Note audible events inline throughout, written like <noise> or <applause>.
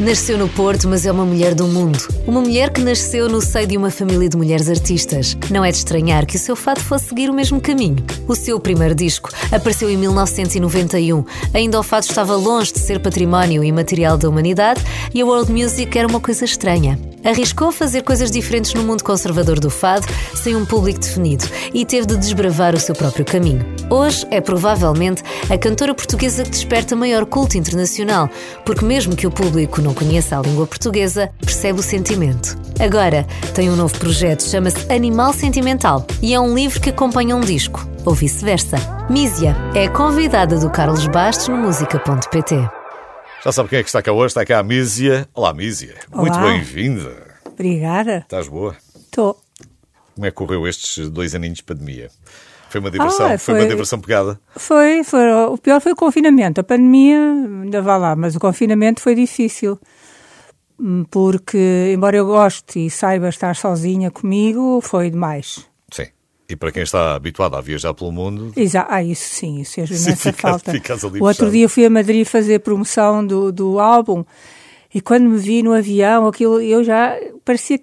Nasceu no Porto, mas é uma mulher do mundo. Uma mulher que nasceu no seio de uma família de mulheres artistas. Não é de estranhar que o seu fado fosse seguir o mesmo caminho. O seu primeiro disco apareceu em 1991. Ainda o fado estava longe de ser património imaterial da humanidade e a world music era uma coisa estranha. Arriscou fazer coisas diferentes no mundo conservador do fado, sem um público definido, e teve de desbravar o seu próprio caminho. Hoje é provavelmente a cantora portuguesa que desperta maior culto internacional, porque mesmo que o público não conheça a língua portuguesa, percebe o sentimento. Agora tem um novo projeto, chama-se Animal Sentimental, e é um livro que acompanha um disco, ou vice-versa. Mísia é convidada do Carlos Bastos no música.pt. Já sabe quem é que está cá hoje? Está cá a Mísia. Olá, Mísia. Olá. Muito bem-vinda. Obrigada. Estás boa? Estou. Como é que correu estes dois aninhos de pandemia? Foi uma diversão? Ah, foi... uma foi- diversão pegada? Foi, foi, o pior foi o confinamento. A pandemia ainda vai lá, mas o confinamento foi difícil. Hum, Porque, embora eu goste e saiba estar sozinha comigo, foi demais. E para quem está habituado a viajar pelo mundo, Exa ah, isso sim, isso fez Sim, imensa <laughs> ficas- falta. o outro dia fui a Madrid fazer promoção do, do álbum e quando me vi no avião, aquilo eu já parecia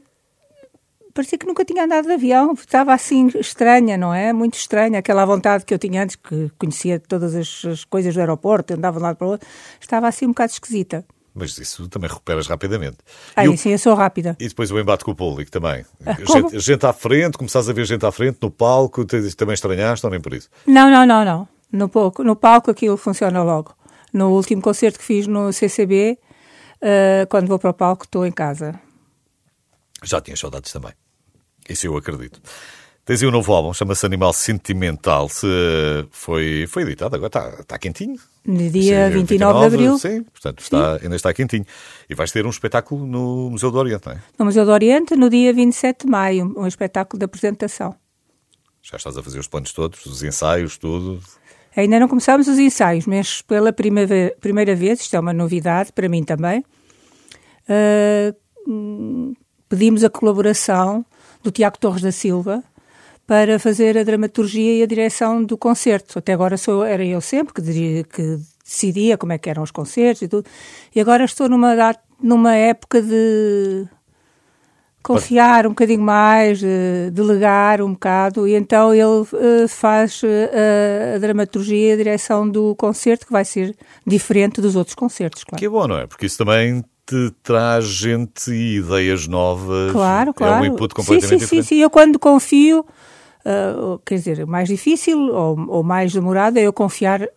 parecia que nunca tinha andado de avião, estava assim estranha, não é? Muito estranha, aquela vontade que eu tinha antes, que conhecia todas as, as coisas do aeroporto, andava de um lado para o outro, estava assim um bocado esquisita. Mas isso também recuperas rapidamente. Ah, e, sim, eu sou rápida. e depois o embate com o público também. como? gente, gente à frente, começares a ver gente à frente no palco, também estranhaste ou nem por isso? Não, não, não, não. No, pouco, no palco aquilo funciona logo. No último concerto que fiz no CCB, eh, quando vou para o palco, estou em casa. Já tinha saudades também. Isso eu acredito. Tens aí um novo álbum, chama-se Animal Sentimental. Se foi, foi editado, agora está, está quentinho. No dia Sim, 29 de abril. Sim, portanto está, ainda está quentinho. E vais ter um espetáculo no Museu do Oriente, não é? No Museu do Oriente, no dia 27 de maio, um espetáculo de apresentação. Já estás a fazer os planos todos, os ensaios, tudo. Ainda não começámos os ensaios, mas pela primeira, primeira vez, isto é uma novidade para mim também, eh, hum, pedimos a colaboração do Tiago Torres da Silva para fazer a dramaturgia e a direção do concerto. Até agora sou, era eu sempre que, diria- que decidia como é que eram os concertos e tudo. E agora estou numa, numa época de confiar um bocadinho mais, de delegar um bocado, e então ele eh, faz a, a dramaturgia e a direção do concerto, que vai ser diferente dos outros concertos, claro. Que é bom, não é? Porque isso também te traz gente e ideias novas. Claro, claro. É um input completamente sim, sim, diferente. Sim, sim, eu quando confio, ah, quer dizer, mais difícil ou, ou mais demorado é eu confiar,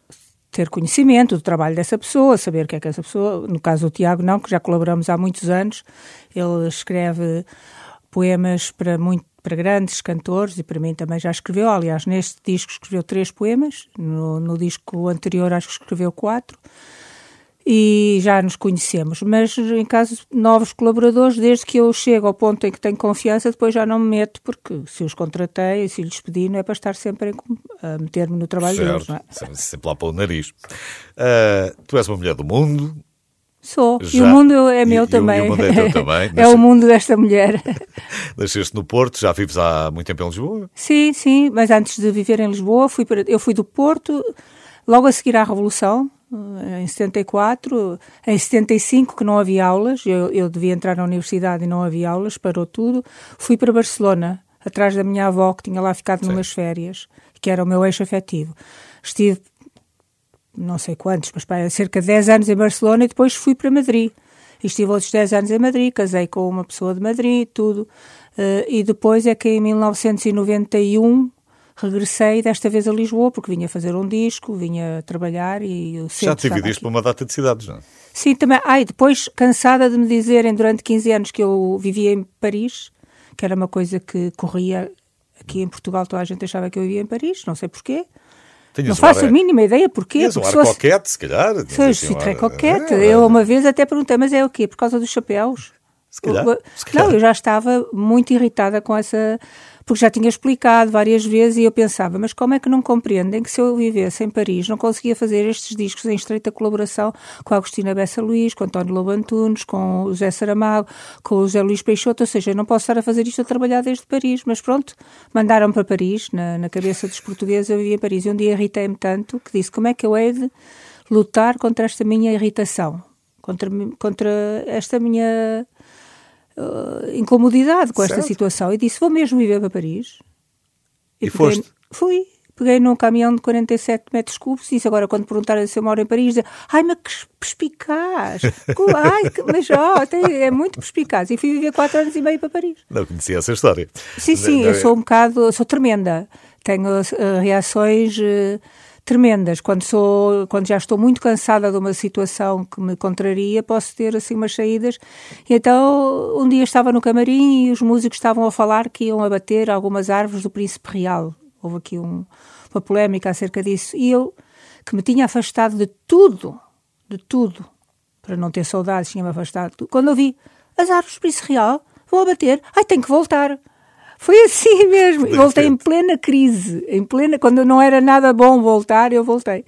ter conhecimento do trabalho dessa pessoa, saber o que é que essa pessoa, no caso do Tiago não, que já colaboramos há muitos anos, ele escreve poemas para muito para grandes cantores e para mim também já escreveu, aliás neste disco escreveu três poemas, no, no disco anterior acho que escreveu quatro, e já nos conhecemos, mas em caso de novos colaboradores, desde que eu chego ao ponto em que tenho confiança, depois já não me meto, porque se os contratei, se lhes pedi, não é para estar sempre em- a meter-me no trabalho deles, não é? Sempre, lá para o nariz. Ah, tu és uma mulher do mundo, Sou, e Já. o mundo é E- meu e também. e o mundo é teu também. <laughs> é o mundo desta mulher. <laughs> nasceste no Porto, já vives há muito tempo em Lisboa. Sim, sim, mas antes de viver em Lisboa, fui para, eu fui do Porto, logo a seguir à Revolução, em 74, em 75, que não havia aulas, eu, eu devia entrar na universidade e não havia aulas, parou tudo, fui para Barcelona, atrás da minha avó, que tinha lá ficado Sim. numas férias, que era o meu eixo afetivo. Estive, não sei quantos, mas pá, cerca de 10 anos em Barcelona e depois fui para Madrid. E estive outros 10 anos em Madrid, casei com uma pessoa de Madrid, tudo. Eh, e depois é que em 1991 regressei desta vez a Lisboa, porque vinha fazer um disco, vinha trabalhar e o já te dividiste para uma data de cidades, não é? Sim, também. Ai, depois, cansada de me dizerem durante 15 anos que eu vivia em Paris, que era uma coisa que corria aqui em Portugal, toda a gente achava que eu vivia em Paris, não sei porquê. Tinhas não faço ar- a mínima ideia porquê. Tinhas um ar coquete, se calhar. Sou assim ar- coquete. É, Eu uma vez até perguntei, mas é o quê? Por causa dos chapéus? Se calhar, Eu- se calhar. Não, eu já estava muito irritada com essa. Porque já tinha explicado várias vezes e eu pensava, mas como é que não compreendem que se eu vivesse em Paris não conseguia fazer estes discos em estreita colaboração com a Agostina Bessa Luís, com António Lobo Antunes, com o José Saramago, com o José Luís Peixoto, ou seja, eu não posso estar a fazer isto a trabalhar desde Paris, mas pronto, mandaram para Paris, na, na cabeça dos portugueses eu vivia em Paris, e um dia irritei-me tanto que disse, como é que eu hei de lutar contra esta minha irritação? contra, contra esta minha uh, incomodidade com certo. esta situação e disse: Vou mesmo viver para Paris. E, e peguei, foste? Fui. Peguei num caminhão de 47 metros cúbicos e disse agora, quando perguntarem se eu moro em Paris, dizer, ai, mas que perspicaz! <laughs> ai, que, mas ó, é muito perspicaz. E fui viver 4 anos e meio para Paris. Não conhecia essa história. Sim, sim, eu sou um bocado, sou tremenda. Tenho uh, reações. Uh, tremendas. Quando, sou, quando já estou muito cansada de uma situação que me contraria, posso ter assim umas saídas. E então, um dia estava no camarim e os músicos estavam a falar que iam abater algumas árvores do Príncipe Real. Houve aqui um, uma polémica acerca disso. E eu, que me tinha afastado de tudo, de tudo, para não ter saudades, tinha-me afastado. Quando eu vi as árvores do Príncipe Real, vou abater, ai, tenho que voltar. Foi assim <laughs> mesmo. Voltei em plena crise, em plena, quando não era nada bom voltar, eu voltei.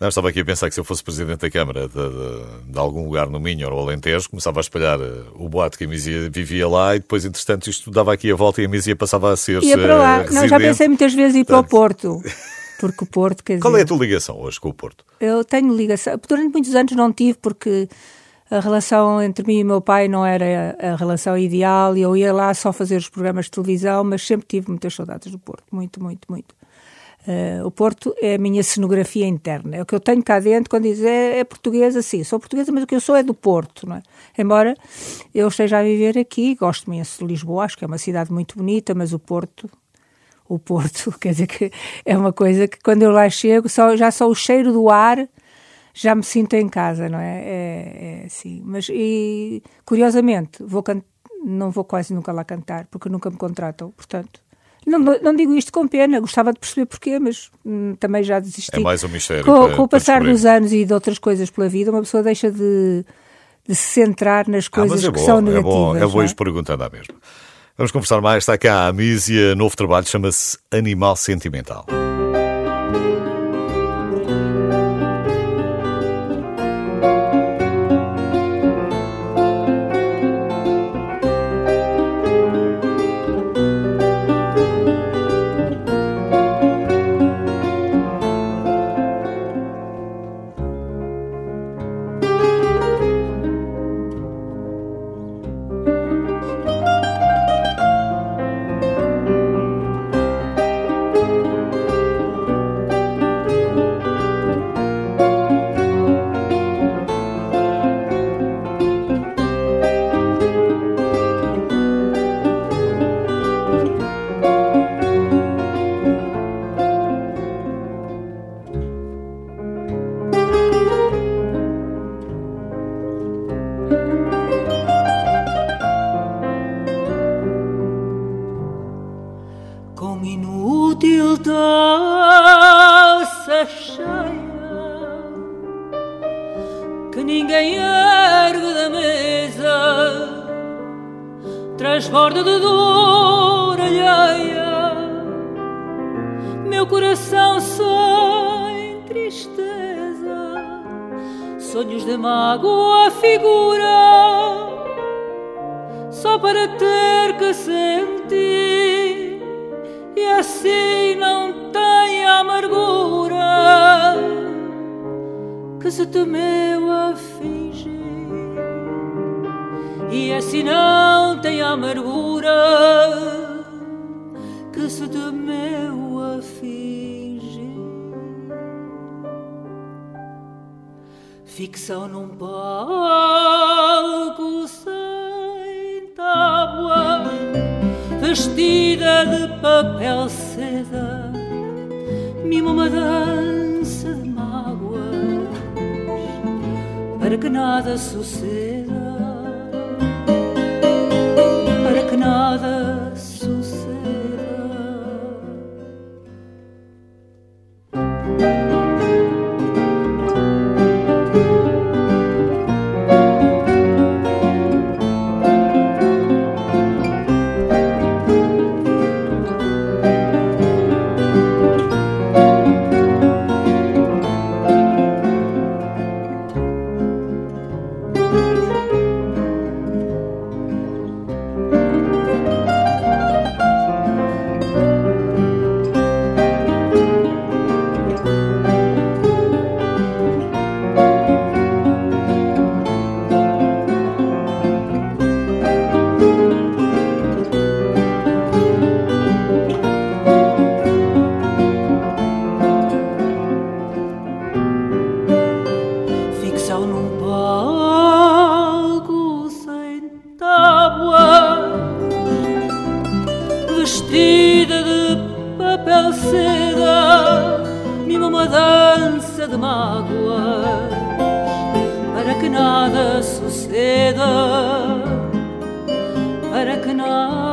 Não, estava aqui a pensar que se eu fosse presidente da Câmara de, de, de algum lugar no Minho ou no Alentejo, começava a espalhar eh, o boato que a Misia vivia lá e depois, entretanto, isto dava aqui a volta e a Misia passava a ser. Ia para lá. Uh, não, já pensei muitas vezes ir para o Porto. <laughs> Porque o Porto, quer Qual dizer, é a tua ligação hoje com o Porto? Eu tenho ligação. Durante muitos anos não tive, porque a relação entre mim e meu pai não era a relação ideal e eu ia lá só fazer os programas de televisão, mas sempre tive muitas saudades do Porto, muito, muito, muito. Uh, o Porto é a minha cenografia interna, é o que eu tenho cá dentro quando diz é, é portuguesa, sim, sou portuguesa, mas o que eu sou é do Porto, não é? Embora eu esteja a viver aqui, gosto imenso de Lisboa, acho que é uma cidade muito bonita, mas o Porto, o Porto, <laughs> quer dizer que é uma coisa que quando eu lá chego, só, já só o cheiro do ar já me sinto em casa, não é? É, é assim. Mas, e, curiosamente, vou não vou quase nunca lá cantar, porque nunca me contratam, portanto. Não, não digo isto com pena, gostava de perceber porquê, mas hum, também já desisti. É mais um mistério. Com, para, com o passar dos anos e de outras coisas pela vida, uma pessoa deixa de, de se centrar nas ah, coisas ah, é que bom, são negativas. É bom, é bom ir perguntando à mesma. Vamos conversar mais. Está cá a Mísia, novo trabalho, chama-se Animal Sentimental. Para que nada suceda, para que nada para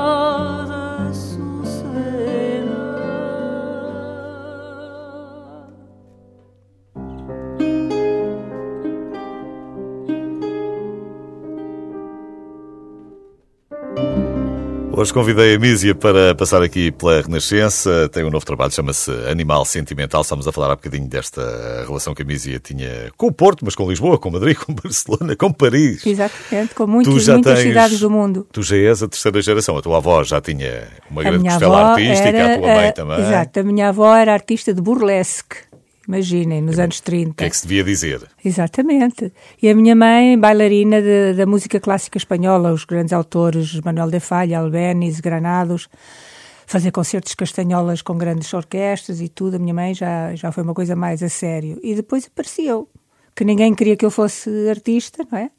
Hoje convidei a Mísia para passar aqui pela Renascença. Tem um novo trabalho, chama-se Animal Sentimental. Estamos a falar há bocadinho desta relação que a Mísia tinha com o Porto, mas com Lisboa, com Madrid, <laughs> com Barcelona, com Paris. Exatamente, com muitas, muitas tens, cidades do mundo. Tu já és a terceira geração. A tua avó já tinha uma grande costela artística, era, a tua mãe também. Exato, a minha avó era artista de burlesque. Imaginem, nos anos 30. O que é que se devia dizer? Exatamente. E a minha mãe, bailarina de, da música clássica espanhola, os grandes autores Manuel de Falla, Albéniz, Granados, fazer concertos castanholas com grandes orquestras e tudo. A minha mãe já, já foi uma coisa mais a sério. E depois apareceu, que ninguém queria que eu fosse artista, não é?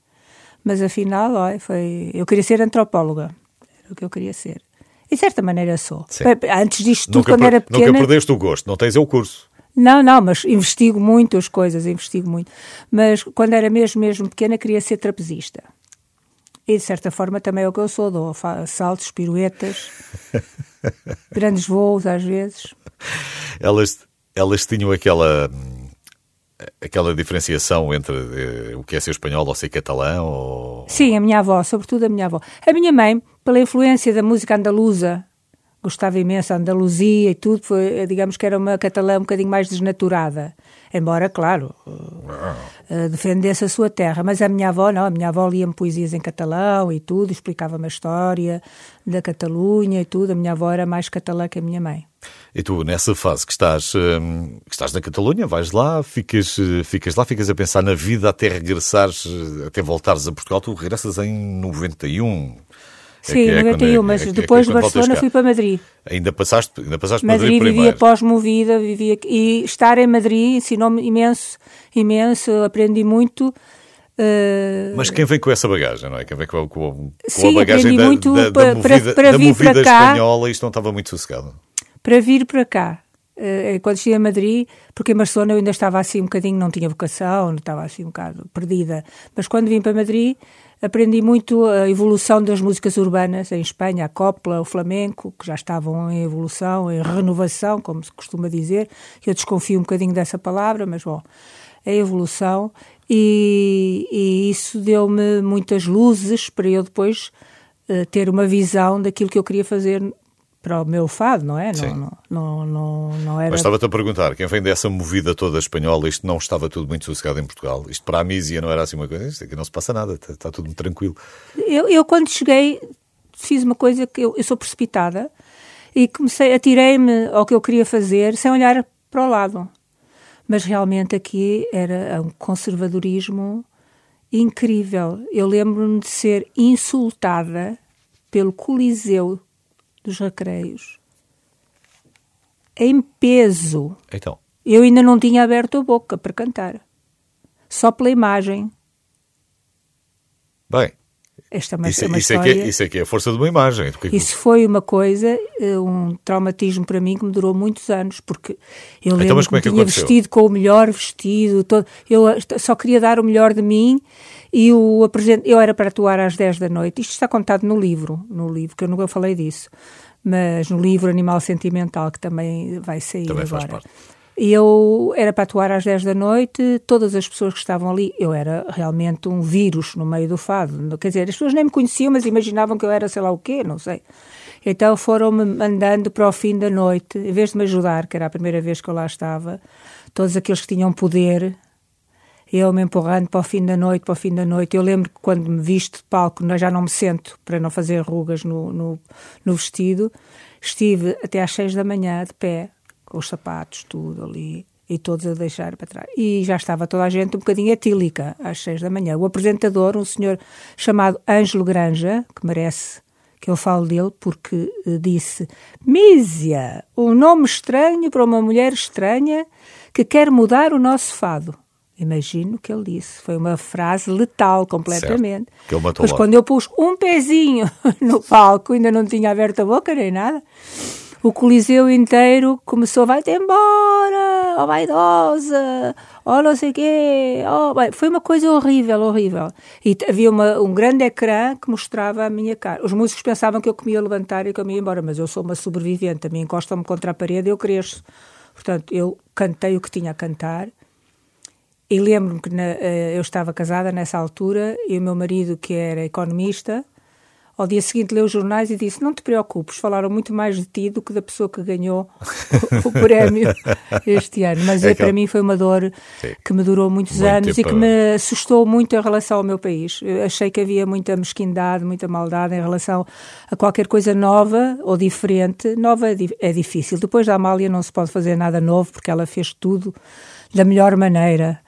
Mas afinal, foi... eu queria ser antropóloga. Era o que eu queria ser. E de certa maneira sou. Sim. Antes disto tudo, nunca quando era pequena... Nunca perdeste o gosto, não tens é o curso. Não, não, mas investigo muito as coisas, investigo muito. Mas quando era mesmo, mesmo pequena, queria ser trapezista. E de certa forma também é o que eu sou, dou saltos, piruetas, <laughs> grandes voos às vezes. Elas, elas tinham aquela aquela diferenciação entre eh, o que é ser espanhol ou ser catalão? Ou... Sim, a minha avó, sobretudo a minha avó. A minha mãe, pela influência da música andaluza, gostava imenso da Andaluzia e tudo, foi, digamos que era uma catalã um bocadinho mais desnaturada. Embora, claro, uh, defendesse a sua terra. Mas a minha avó, não, a minha avó lia-me poesias em catalão e tudo, explicava-me a história da Catalunha e tudo. A minha avó era mais catalã que a minha mãe. E tu, nessa fase que estás, hum, que estás na Catalunha, vais lá, ficas, ficas lá, ficas a pensar na vida até regressares, até voltares a Portugal. Tu regressas em 91. Sim, é 91, é, mas é, depois de Barcelona fui para Madrid. Ainda passaste, ainda passaste Madrid, Madrid primeiro. vivia pós-movida, vivia e estar em Madrid ensinou-me imenso, imenso, aprendi muito. Uh... Mas quem vem com essa bagagem, não é? Quem vem com, com, com Sim, a bagagem da, muito da, da, movida, para, para vir para cá, espanhola, isto não estava muito sossegado. Para vir para cá, uh, quando cheguei a Madrid, porque em Barcelona eu ainda estava assim um bocadinho, não tinha vocação, estava assim um bocado perdida, mas quando vim para Madrid aprendi muito a evolução das músicas urbanas em Espanha, a copla, o flamenco, que já estavam em evolução, em renovação, como se costuma dizer. Eu desconfio um bocadinho dessa palavra, mas bom, a evolução. E, e isso deu-me muitas luzes para eu depois uh, ter uma visão daquilo que eu queria fazer para o meu fado, não é? Não, não, não, não, não era... Mas estava-te a perguntar, quem vem dessa movida toda espanhola, isto não estava tudo muito sossegado em Portugal? Isto para a Mísia não era assim uma coisa? Isto aqui não se passa nada, está, está tudo muito tranquilo. Eu, eu, quando cheguei, fiz uma coisa que eu, eu sou precipitada e comecei, atirei-me ao que eu queria fazer sem olhar para o lado. Mas realmente aqui era um conservadorismo incrível. Eu lembro-me de ser insultada pelo Coliseu dos recreios em peso. Então. Eu ainda não tinha aberto a boca para cantar. Só pela imagem. Bem. Esta é uma, isso, uma isso, história... é que é, isso é que é a força de uma imagem. Isso foi uma coisa, eh, um traumatismo para mim que me durou muitos anos, porque eu lembro então, que, é que tinha aconteceu? vestido com o melhor vestido, todo, eu só queria dar o melhor de mim e o apresent... eu era para atuar às 10 da noite. Isto está contado no livro, no livro, que eu nunca falei disso, mas no livro Animal Sentimental, que também vai sair também agora. Faz parte. E eu era para atuar às 10 da noite, todas as pessoas que estavam ali, eu era realmente um vírus no meio do fado. Quer dizer, as pessoas nem me conheciam, mas imaginavam que eu era sei lá o quê, não sei. Então foram-me mandando para o fim da noite, em vez de me ajudar, que era a primeira vez que eu lá estava, todos aqueles que tinham poder, eu me empurrando para o fim da noite, para o fim da noite. Eu lembro que quando me visto de palco, já não me sento para não fazer rugas no, no, no vestido, estive até às seis da manhã de pé, os sapatos, tudo ali, e todos a deixar para trás. E já estava toda a gente um bocadinho etílica às seis da manhã. O apresentador, um senhor chamado Ângelo Granja, que merece que eu falo dele, porque eh, disse: Mísia, um nome estranho para uma mulher estranha que quer mudar o nosso fado. Imagino o que ele disse. Foi uma frase letal completamente. Certo. Que ele matou Mas logo. quando eu pus um pezinho <laughs> no palco, ainda não tinha aberto a boca nem nada, o Coliseu inteiro começou, vai-te embora, ó vaidosa, ó não sei o quê. bem, foi uma coisa horrível, horrível. E havia uma, um grande ecrã que mostrava a minha cara. Os músicos pensavam que eu comia levantar e que eu me ia embora, mas eu sou uma sobrevivente, a mim encostam-me contra a parede e eu cresço. Portanto, eu cantei o que tinha a cantar. E lembro-me que na- eh, eu estava casada nessa altura e o meu marido, que era economista, ao dia seguinte leu os jornais e disse: Não te preocupes, falaram muito mais de ti do que da pessoa que ganhou o, o <laughs> prémio este ano. Mas É é, para mim foi uma dor Sim. que me durou muitos Muito anos e que me assustou muito em relação ao meu país. Eu achei que havia muita mesquindade, muita maldade em relação a qualquer coisa nova ou diferente. Nova é, é difícil. Depois da Amália não se pode fazer nada novo porque ela fez tudo da melhor maneira.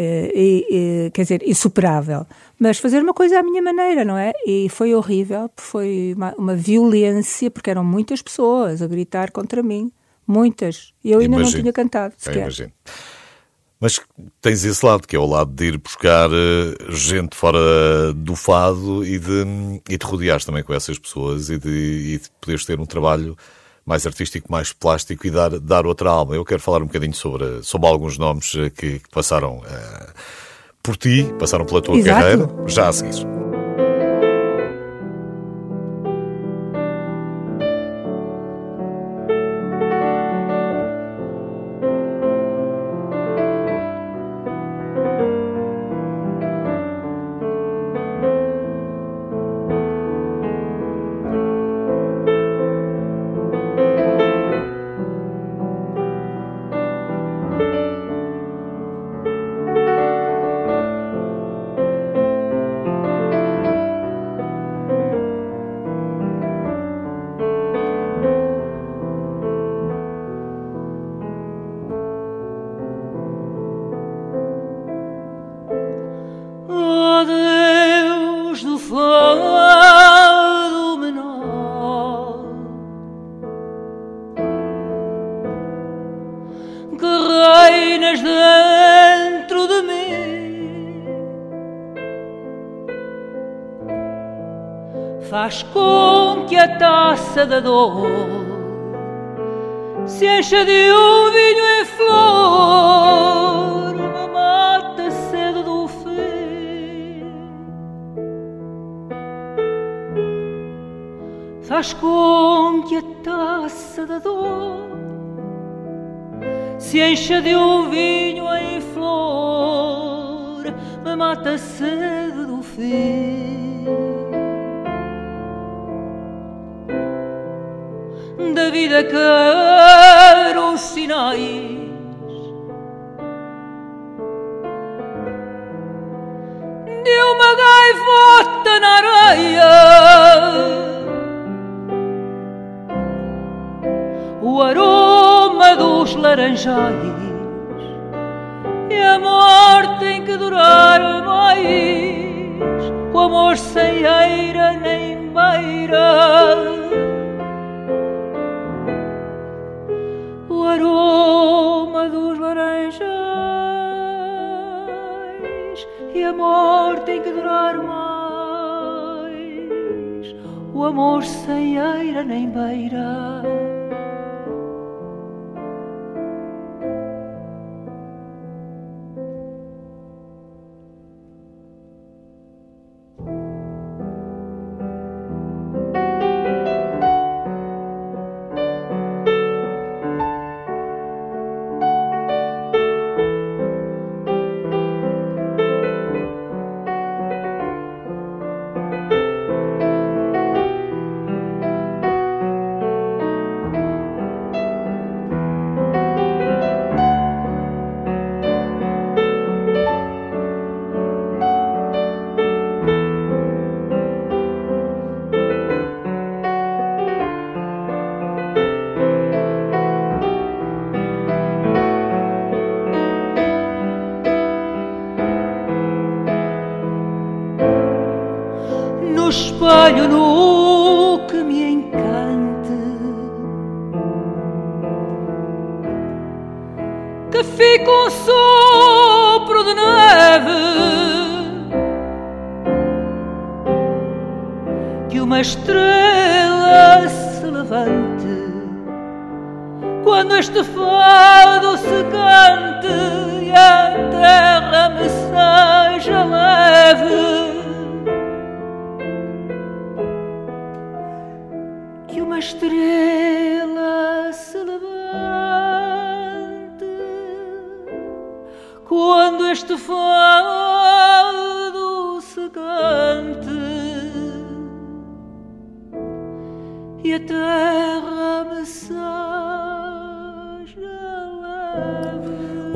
Eh, e, e, quer dizer, insuperável. Mas fazer uma coisa à minha maneira, não é? E foi horrível, foi uma, uma violência, porque eram muitas pessoas a gritar contra mim. Muitas. E eu ainda Imagino. não tinha cantado, Eu sequer. imagino. Mas tens esse lado, que é o lado de ir buscar eh, gente fora do fado e de, e de rodeares também com essas pessoas e de, e de poderes ter um trabalho mais artístico, mais plástico e dar, dar outra alma. Eu quero falar um bocadinho sobre, sobre alguns nomes eh, que, que passaram eh, por ti, passaram pela tua Exato. carreira, já a seguir. Taça da dor se quero sinais de uma gaivota na areia. O aroma dos laranjais e a morte tem que durar mais. O amor sem eira nem beira. Amor tem que durar mais. O amor sem eira nem beira.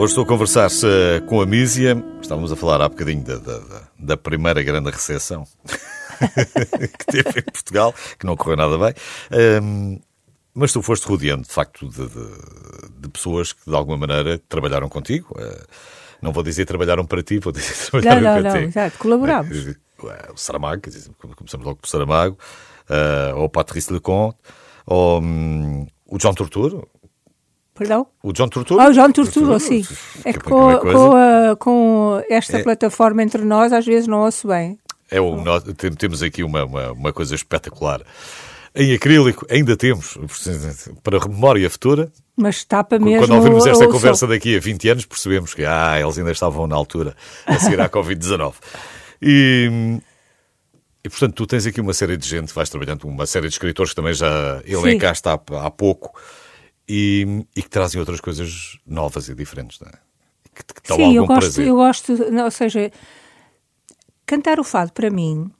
Hoje estou a conversar com a Mísia. Estávamos a falar há bocadinho da, da, da primeira grande recessão <laughs> que teve em Portugal, que não correu nada bem. Um, mas tu foste rodeando, de facto, de, de, de, pessoas que, de alguma maneira, trabalharam contigo. Uh, não vou dizer trabalharam para ti, vou dizer <laughs> trabalharam não, não, para não, ti. Exato, colaborámos. O Saramago, começamos logo por Saramago, uh, ou Patrice Leconte, ou um, o John Torturo, Perdão? O John Torturo? Ah, o John Torturo, sim. É que com, com, a, com esta é. plataforma entre nós, às vezes não ouço bem. É o, nós, temos aqui uma, uma, uma, coisa espetacular. Em acrílico, ainda temos, para memória futura. Mas tapa mesmo. Quando ouvimos esta conversa daqui a 20 anos, percebemos que ah, eles ainda estavam na altura a seguir à <laughs> Covid-19. E, e, portanto, tu tens aqui uma série de gente, vais trabalhando, uma série de escritores que também já elencaste há, há pouco e, e que trazem outras coisas novas e diferentes, não é? Que, que Sim, eu gosto, prazer. eu gosto, ou seja, cantar o fado para mim,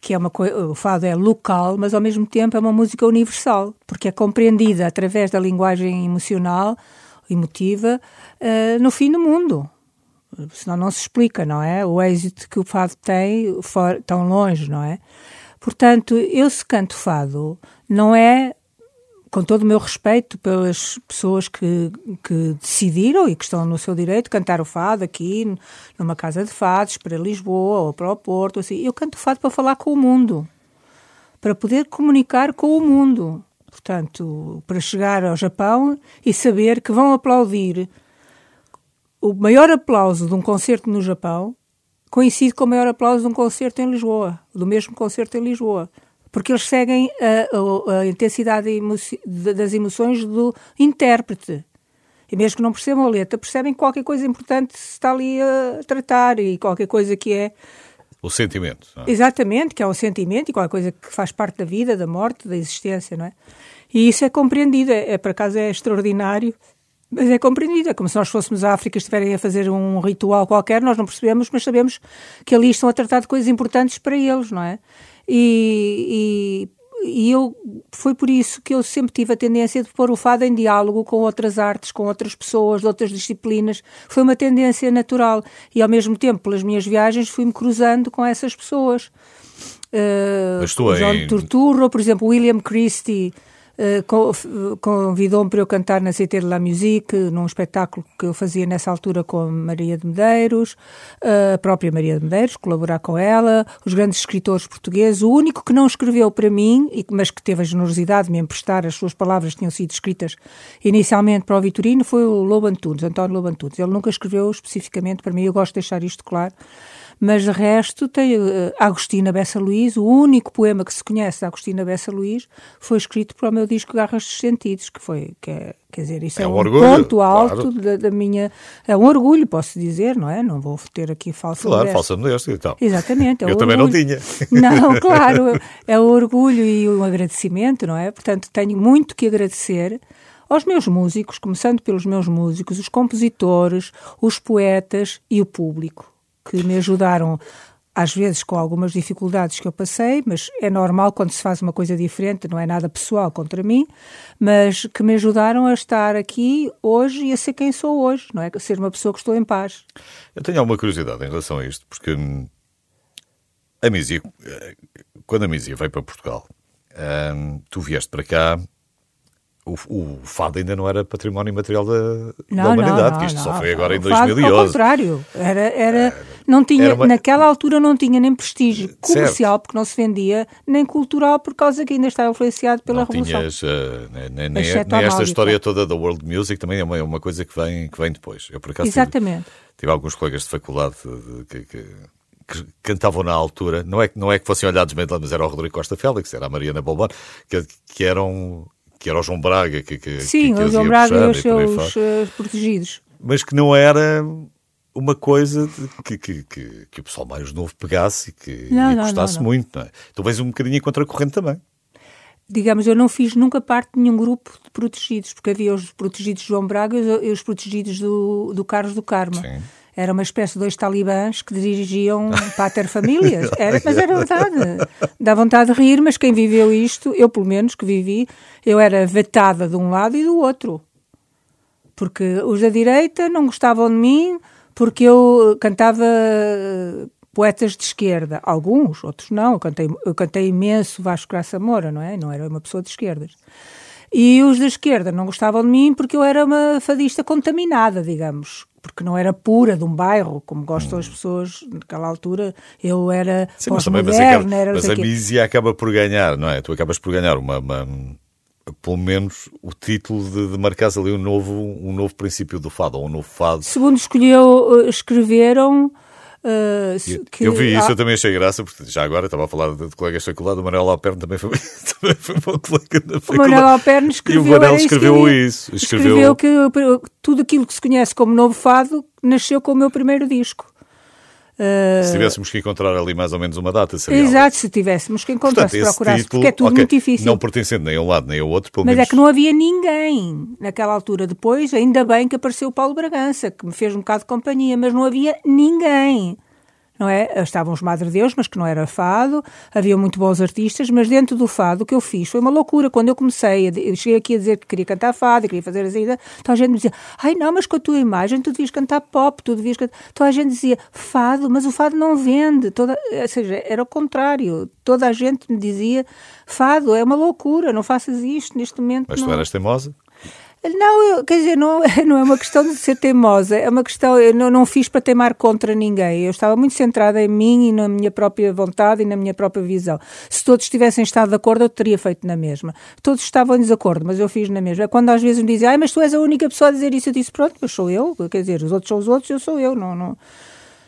que é uma coisa, o fado é local, mas ao mesmo tempo é uma música universal, porque é compreendida através da linguagem emocional, emotiva, uh, no fim do mundo. Senão não se explica, não é? O êxito que o fado tem for, tão longe, não é? Portanto, eu se canto fado, não é com todo o meu respeito pelas pessoas que, que decidiram e que estão no seu direito cantar o fado aqui numa casa de fados para Lisboa ou para o Porto, assim, eu canto fado para falar com o mundo, para poder comunicar com o mundo. Portanto, para chegar ao Japão e saber que vão aplaudir. O maior aplauso de um concerto no Japão coincide com o maior aplauso de um concerto em Lisboa, do mesmo concerto em Lisboa porque eles seguem a, a, a intensidade das emoções do intérprete. E mesmo que não percebam a letra, percebem qualquer coisa importante se está ali a tratar e qualquer coisa que é. O sentimento. É? Exatamente, que é o sentimento e qualquer coisa que faz parte da vida, da morte, da existência, não é? E isso é compreendido, é, é por acaso é extraordinário, mas é compreendido. É como se nós fôssemos à África e estiverem a fazer um ritual qualquer, nós não percebemos, mas sabemos que ali estão a tratar de coisas importantes para eles, não é? E, e, e, eu foi por isso que eu sempre tive a tendência de pôr o fado em diálogo com outras artes, com outras pessoas, de outras disciplinas. Foi uma tendência natural e ao mesmo tempo, pelas minhas viagens, fui-me cruzando com essas pessoas. Uh, João em... Torturro, por exemplo, William Christie, eh, convidou-me para eu cantar na CT de la Musique, num espetáculo que eu fazia nessa altura com Maria de Medeiros, uh, a própria Maria de Medeiros, colaborar com ela, os grandes escritores portugueses. O único que não escreveu para mim, mas que teve a generosidade de me emprestar, as suas palavras tinham sido escritas inicialmente para o Vitorino, foi o Lobo Antunes, António Lobo Antunes. Ele nunca escreveu especificamente para mim, eu gosto de deixar isto claro mas de resto tem uh, Agostina Bessa Luís, o único poema que se conhece de Agostina Bessa Luís foi escrito para o meu disco Garras dos Sentidos, que foi, que é, quer dizer, isso é, é um, orgulho, ponto alto claro. da, da, minha, é um orgulho, posso dizer, não é? Não vou ter aqui falsa Claro, modéstia. falsa modéstia então. Exatamente. É <laughs> Eu um também orgulho. não tinha. <laughs> Não, claro, é o orgulho e o agradecimento, não é? Portanto, tenho muito que agradecer aos meus músicos, começando pelos meus músicos, os compositores, os poetas e o público que me ajudaram às vezes com algumas dificuldades que eu passei, mas é normal quando se faz uma coisa diferente, não é nada pessoal contra mim, mas que me ajudaram a estar aqui hoje e a ser quem sou hoje, não é? A ser uma pessoa que estou em paz. Eu tenho alguma curiosidade em relação a isto, porque hum, a Mísia, eh, quando a Mísia veio para Portugal, hum, tu vieste para cá o, o, fado ainda não era património material da, não, da humanidade, não, não, que isto só foi agora em 2011. Ao contrário, era, era, não tinha, era uma... naquela altura não tinha nem prestígio comercial, certo. porque não se vendia, nem cultural, por causa que ainda estava influenciado pela não Revolução. Tinhas, uh, nem, nem, nem, esta história toda da world music também é uma, é uma coisa que vem, que vem depois. Eu, por acaso, Exatamente. Tive, tive alguns colegas de faculdade que, que que cantavam na altura, não é, não é que fossem olhados meio de mas era o Rodrigo Costa Félix, era a Mariana Bolbon, que, que eram que era o João Braga que, que Sim, que, o João Braga e os seus uh, protegidos. Mas que não era uma coisa que, que, que, que, o pessoal mais novo pegasse e que não, gostasse não, não, muito, não é? Tu vens um bocadinho em contracorrente também. Digamos, eu não fiz nunca parte de nenhum grupo de protegidos, porque havia os protegidos de João Braga e os protegidos do, do Carlos do Carmo. Sim. Era uma espécie de dois talibãs que dirigiam pater famílias. <laughs> Era, mas era verdade. Dá vontade de rir, mas quem viveu isto, eu pelo menos que vivi, eu era vetada de um lado e do outro. Porque os da direita não gostavam de mim, porque eu cantava eh, poetas de esquerda. Alguns, outros não. Eu cantei, eu cantei imenso Vasco Graça Moura, não é? Não era uma pessoa de esquerdas. E os da esquerda não gostavam de mim porque eu era uma fadista contaminada, digamos. Porque não era pura de um bairro, como gostam hum. as pessoas naquela altura. Eu era pós-moderna. Mas, mas a mísia acaba por ganhar, não é? Tu acabas por ganhar uma, uma pelo menos o título de, de marcares ali um novo, um novo princípio do fado, ou um novo fado. Segundo escolheu, eh, escreveram. Uh, eu, que, eu vi isso, eu também achei graça, porque já agora estava a falar de, de colegas da faculdade, o Manuel Alperno também foi, <laughs> também foi meu colega da faculdade. O Manuel Alperno escreveu, e o Manuel escreveu isso. Escreveu, escreveu que tudo aquilo que se conhece como novo fado nasceu com o meu primeiro disco. Uh... Se tivéssemos que encontrar ali mais ou menos uma data, seria Exato, se tivéssemos que encontrar, Portanto, se procurasse, título, porque é tudo okay, muito difícil. Não pertencendo nem a um lado nem ao outro, pelo Mas menos... é que não havia ninguém naquela altura. Depois, ainda bem que apareceu o Paulo Bragança, que me fez um bocado de companhia, mas não havia ninguém não é? Estavam os Madre Deus, mas que não era fado, havia muito bons artistas, mas dentro do fado o que eu fiz foi uma loucura. Quando eu comecei, eu cheguei aqui a dizer que queria cantar fado, queria fazer as então a gente me dizia, ai não, mas com a tua imagem tu devias cantar pop, tu devias cantar... Então a gente dizia, fado, mas o fado não vende, toda... ou seja, era o contrário. Toda a gente me dizia, fado, é uma loucura, não faças isto neste momento. Mas não. tu eras teimosa? Não, eu, quer dizer, não, <laughs> não é uma questão de ser teimosa, é uma questão, eu não, não fiz para teimar contra ninguém. Eu estava muito centrada em mim e na minha própria vontade e na minha própria visão. Se todos tivessem estado de acordo, eu teria feito na mesma. Todos estavam em desacordo, mas eu fiz na mesma. É quando às vezes me dizem, ai, mas tu és a única pessoa a dizer isso, eu disse, pronto, mas sou eu, quer dizer, os outros são os outros, eu sou eu, não. não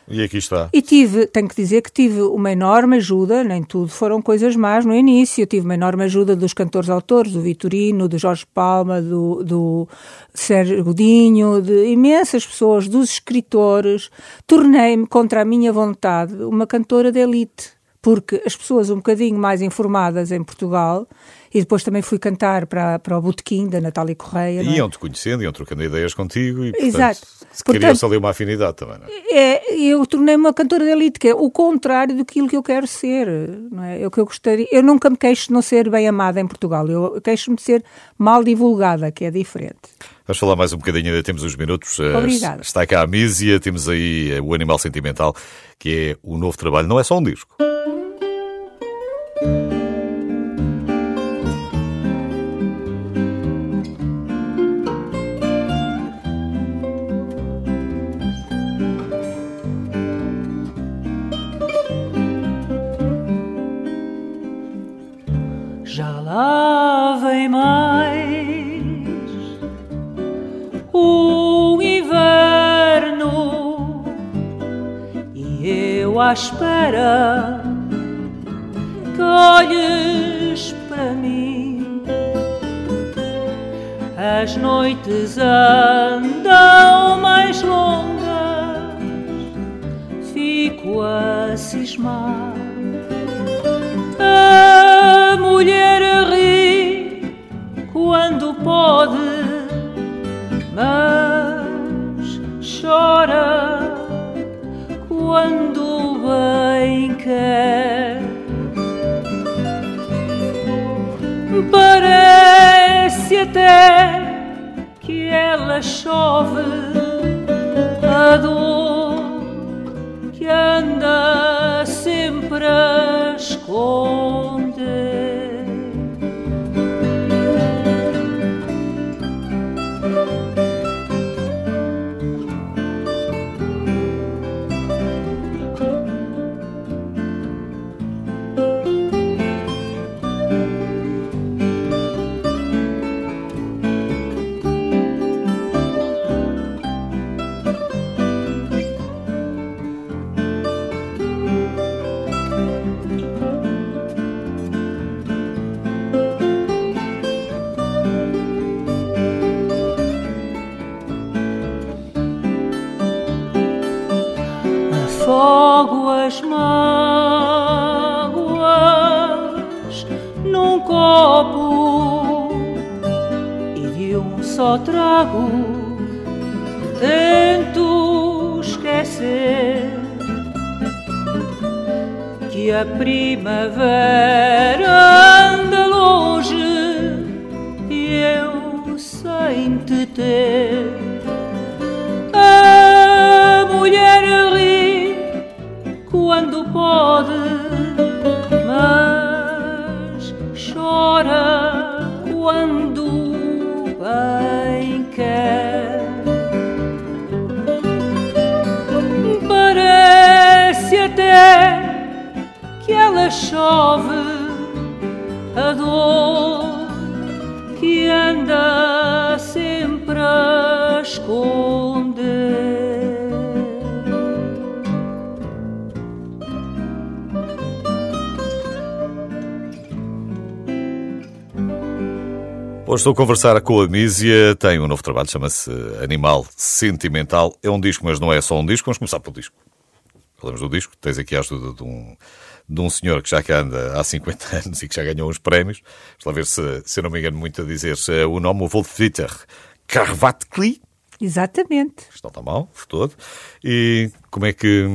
e aqui está. E tive, tenho que dizer que tive uma enorme ajuda, nem tudo foram coisas más no início. Tive uma enorme ajuda dos cantores-autores, do Vitorino, do Jorge Palma, do, do Sérgio Godinho, de imensas pessoas, dos escritores. Tornei-me, contra a minha vontade, uma cantora de elite. Porque as pessoas um bocadinho mais informadas em Portugal e depois também fui cantar para, para o Botequim da Natália Correia. E é? iam-te conhecendo, iam trocando ideias contigo e, portanto, Exato. criou-se ali uma afinidade também, não é? é eu tornei-me uma cantora de elite, que é o contrário do que eu quero ser, não é? Eu, que eu, gostaria, eu nunca me queixo de não ser bem amada em Portugal, eu queixo-me de ser mal divulgada, que é diferente. Vamos falar mais um bocadinho, ainda temos uns minutos. Eh, Obrigada. Está cá a Mísia, temos aí eh, o Animal Sentimental, que é o novo trabalho, não é só um disco. À espera que olhes para mim. As noites andam mais longas, fico a cismar. Chove a dor que anda sempre a esconder. Só trago, tento esquecer que a primavera chove a dor que anda sempre a esconder. Hoje estou a conversar com a Mísia, tem um novo trabalho, chama-se Animal Sentimental. É um disco, mas não é só um disco. Vamos começar pelo disco. Falamos do disco, tens aqui a ajuda de um, de um senhor que já cá anda há 50 <laughs> anos e que já ganhou uns prémios. Vamos lá ver se, se eu não me engano muito a dizer o nome, o Wolf-Dieter Carvatli. Exatamente. Não está mal, de todo. E como é, que,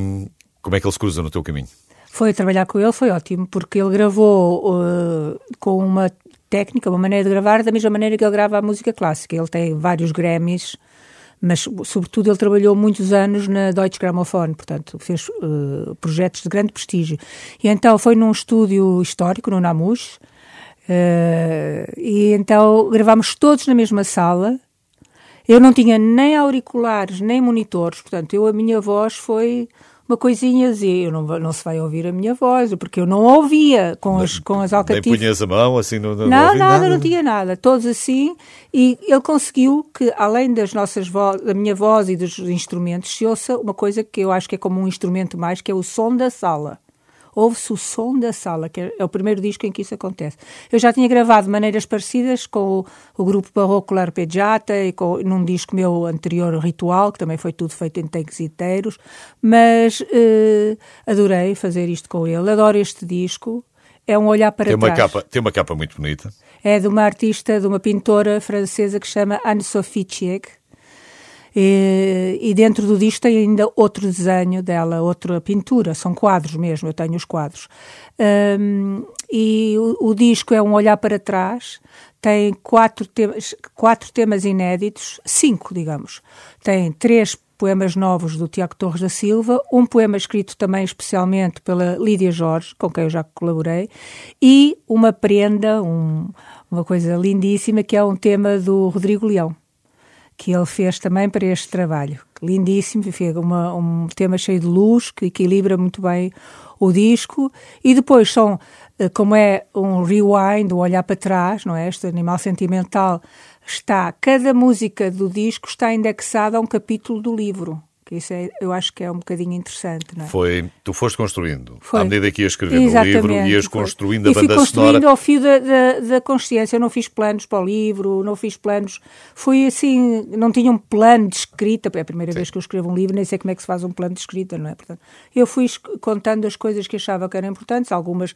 como é que ele se cruza no teu caminho? Foi trabalhar com ele, foi ótimo, porque ele gravou uh, com uma técnica, uma maneira de gravar, da mesma maneira que ele grava a música clássica. Ele tem vários Grammys, mas sobretudo ele trabalhou muitos anos na Deutsche Grammophon, portanto fez uh, projetos de grande prestígio. E então foi num estúdio histórico, no Namus, uh, e então gravámos todos na mesma sala. Eu não tinha nem auriculares, nem monitores, portanto eu, a minha voz foi uma coisinha e eu não, não se vai ouvir a minha voz, porque eu não ouvia com as, com as alcatifas. Nem punhas a mão, assim, não, não, não, nada, nada, não tinha nada, todos assim, e ele conseguiu que, além das nossas da minha voz e dos instrumentos, se ouça uma coisa que eu acho que é como um instrumento mais, que é o som da sala. Ouve-se o som da sala, que é o primeiro disco em que isso acontece. Eu já tinha gravado maneiras parecidas com o, o grupo Barroco L'Arpeggiata e com, num disco meu anterior, Ritual, que também foi tudo feito em takes inteiros, mas eh, adorei fazer isto com ele, adoro este disco. É um olhar para tem uma trás. Capa, tem uma capa muito bonita. É de uma artista, de uma pintora francesa que chama Anne-Sophie Chieg. E, e, dentro do disco tem ainda outro desenho dela, outra pintura, são quadros mesmo, eu tenho os quadros. Um, e o, o, disco é um olhar para trás, tem quatro temas, quatro temas inéditos, cinco, digamos. Tem três poemas novos do Tiago Torres da Silva, um poema escrito também especialmente pela Lídia Jorge, com quem eu já colaborei, e uma prenda, um, uma coisa lindíssima, que é um tema do Rodrigo Leão que ele fez também para este trabalho. Lindíssimo, uma, um tema cheio de luz, que equilibra muito bem o disco. E depois são, como é um rewind, um olhar para trás, não é? Este animal sentimental está, cada música do disco está indexada a um capítulo do livro. Isso é, eu acho que é um bocadinho interessante, não é? Foi, tu foste construindo. Foi. À medida que ias escrevendo Exatamente, o livro, ias construindo a e fui banda construindo sonora. ao fio da, da, da consciência. Eu não fiz planos para o livro, não fiz planos. Foi assim, não tinha um plano de escrita. É a primeira Sim. vez que eu escrevo um livro, nem sei como é que se faz um plano de escrita, não é? Portanto, eu fui contando as coisas que achava que eram importantes, algumas.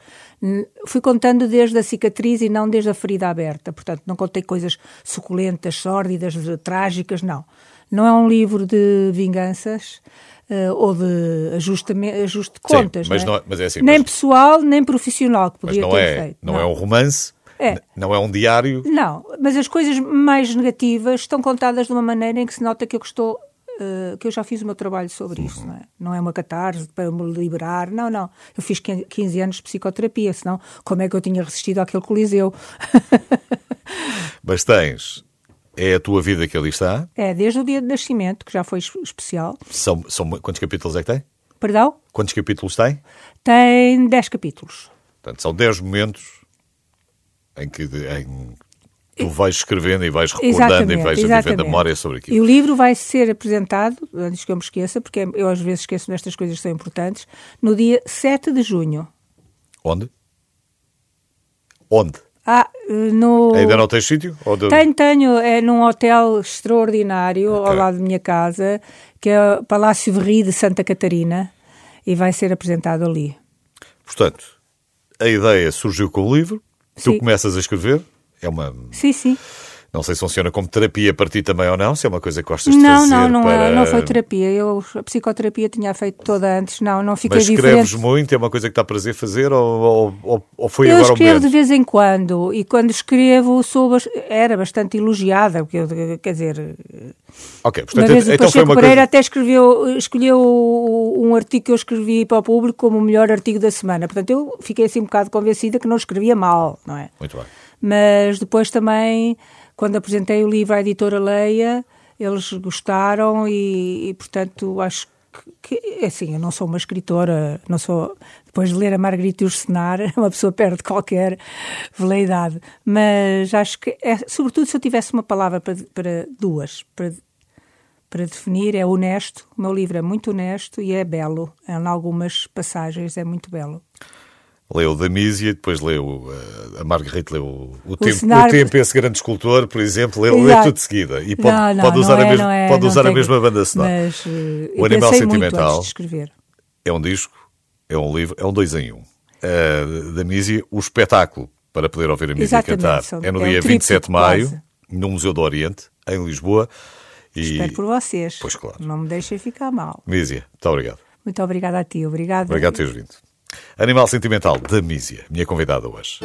Fui contando desde a cicatriz e não desde a ferida aberta. Portanto, não contei coisas suculentas, sórdidas, trágicas, não. Não é um livro de vinganças. eh, ou de ajustame- ajuste de Sim, contas, mas não é? não é- mas é assim, nem mas- pessoal, nem profissional que Mas podia não ter é, feito. não é um romance, É. não é um diário. Não, mas as coisas mais negativas estão contadas de uma maneira em que se nota que eu estou eh, que eu já fiz o meu trabalho sobre Uhum. isso, não é? Não é uma catarse para me liberar, não, não. Eu fiz 15 anos de psicoterapia, senão como é que eu tinha resistido àquele coliseu? <laughs> Mas tens, é a tua vida que ali está. é, desde o dia de nascimento, que já foi es- especial. São, são quantos capítulos é que tem? Perdão? Quantos capítulos tem? Tem 10 capítulos. Portanto, são 10 momentos em que em, tu vais escrevendo e vais recordando e vais vivendo a memória sobre E aquilo. o livro vai ser apresentado, antes que eu me esqueça, porque eu às vezes esqueço nestas coisas que são importantes, no dia 7 de junho. Onde? Onde? Ah, no... Ainda não tens sítio? De- Tenho, tenho. É num hotel extraordinário Ok. ao lado da minha casa, que é o Palácio Verri de Santa Catarina, e vai ser apresentado ali. Portanto, a ideia surgiu com o livro, tu Sim. começas a escrever, é uma... Sim, sim. Não sei se funciona como terapia para ti também ou não, se é uma coisa que gostas de Não, fazer não, não, para... é, não foi terapia. Eu a psicoterapia tinha feito toda antes. Não, não fiquei Mas escreves diferente. muito, é uma coisa que está a prazer fazer ou, ou, ou- foi Eu agora o escrevo momento? de vez em quando e quando escrevo sou, era bastante elogiada, porque eu, quer dizer, Ok, uma portanto, vez o então foi uma Pereira coisa... até escreveu, escolheu um artigo que eu escrevi para o público como o melhor artigo da semana. Portanto, eu fiquei assim um bocado convencida que não escrevia mal, não é? Muito bem. Mas depois também, quando apresentei o livro à editora Leia, eles gostaram e, e, portanto, acho que, que, assim, eu não sou uma escritora, não sou, depois de ler a Margarita Ursenar, <laughs> uma pessoa perde qualquer veleidade, mas acho que, é, sobretudo se eu tivesse uma palavra para, para duas, para, para definir, é honesto, o meu livro é muito honesto e é belo, em algumas passagens é muito belo. Leu o da Mísia, depois leu eh, a Margarita, leu o, o, tempo, cenário- o tempo, esse grande escultor, por exemplo, leu, leu tudo de seguida. E pode, Não, não, pode usar, é, a, mesma, não é, pode usar a mesma banda sonora. Mas eh, O Animal Sentimental. É um disco, é um livro, é um dois em um. Eh, da Mísia, o espetáculo para poder ouvir a Mísia cantar é no é um dia tríptico 27 de maio, quase. no Museu do Oriente, em Lisboa. E... Espero por vocês. Pois claro. Não me deixem ficar mal. Mísia, muito obrigado. Muito obrigada a ti. Obrigada. Obrigado por teres vindo. Animal Sentimental, da Mísia, minha convidada hoje.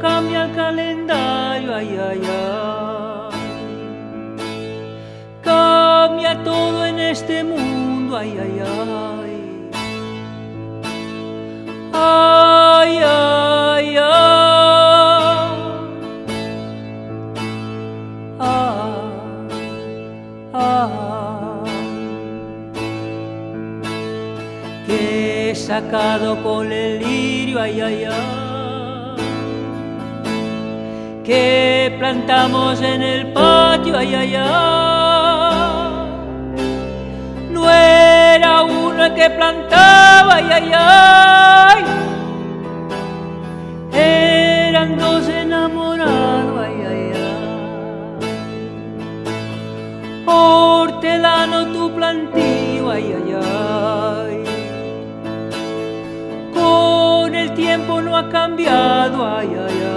Cambia el calendario, ay, ay, ay. Cambia todo en este mundo, ay, ay, ay. Ay, ay, ay. Ay, ay. Que he sacado con el lirio, ay, ay, ay que plantamos en el patio, ay, ay, ay. No era uno el que plantaba, ay, ay, ay. Eran dos enamorados, ay, ay, ay. Hortelano tu plantío, ay, ay, ay. Con el tiempo no ha cambiado, ay, ay, ay.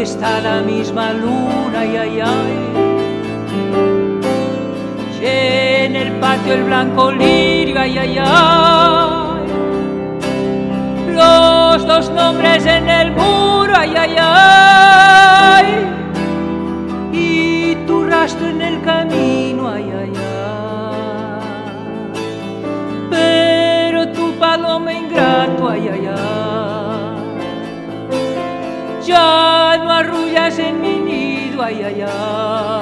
La misma luna, ay, ay, ay. Y en el patio el blanco lirio, ay, ay, ay. Los dos nombres en el muro, ay, ay, ay. Y tu rastro en el camino, ay, ay, ay. Pero tu paloma ingrato, ay, ay, ay. 归呀呀。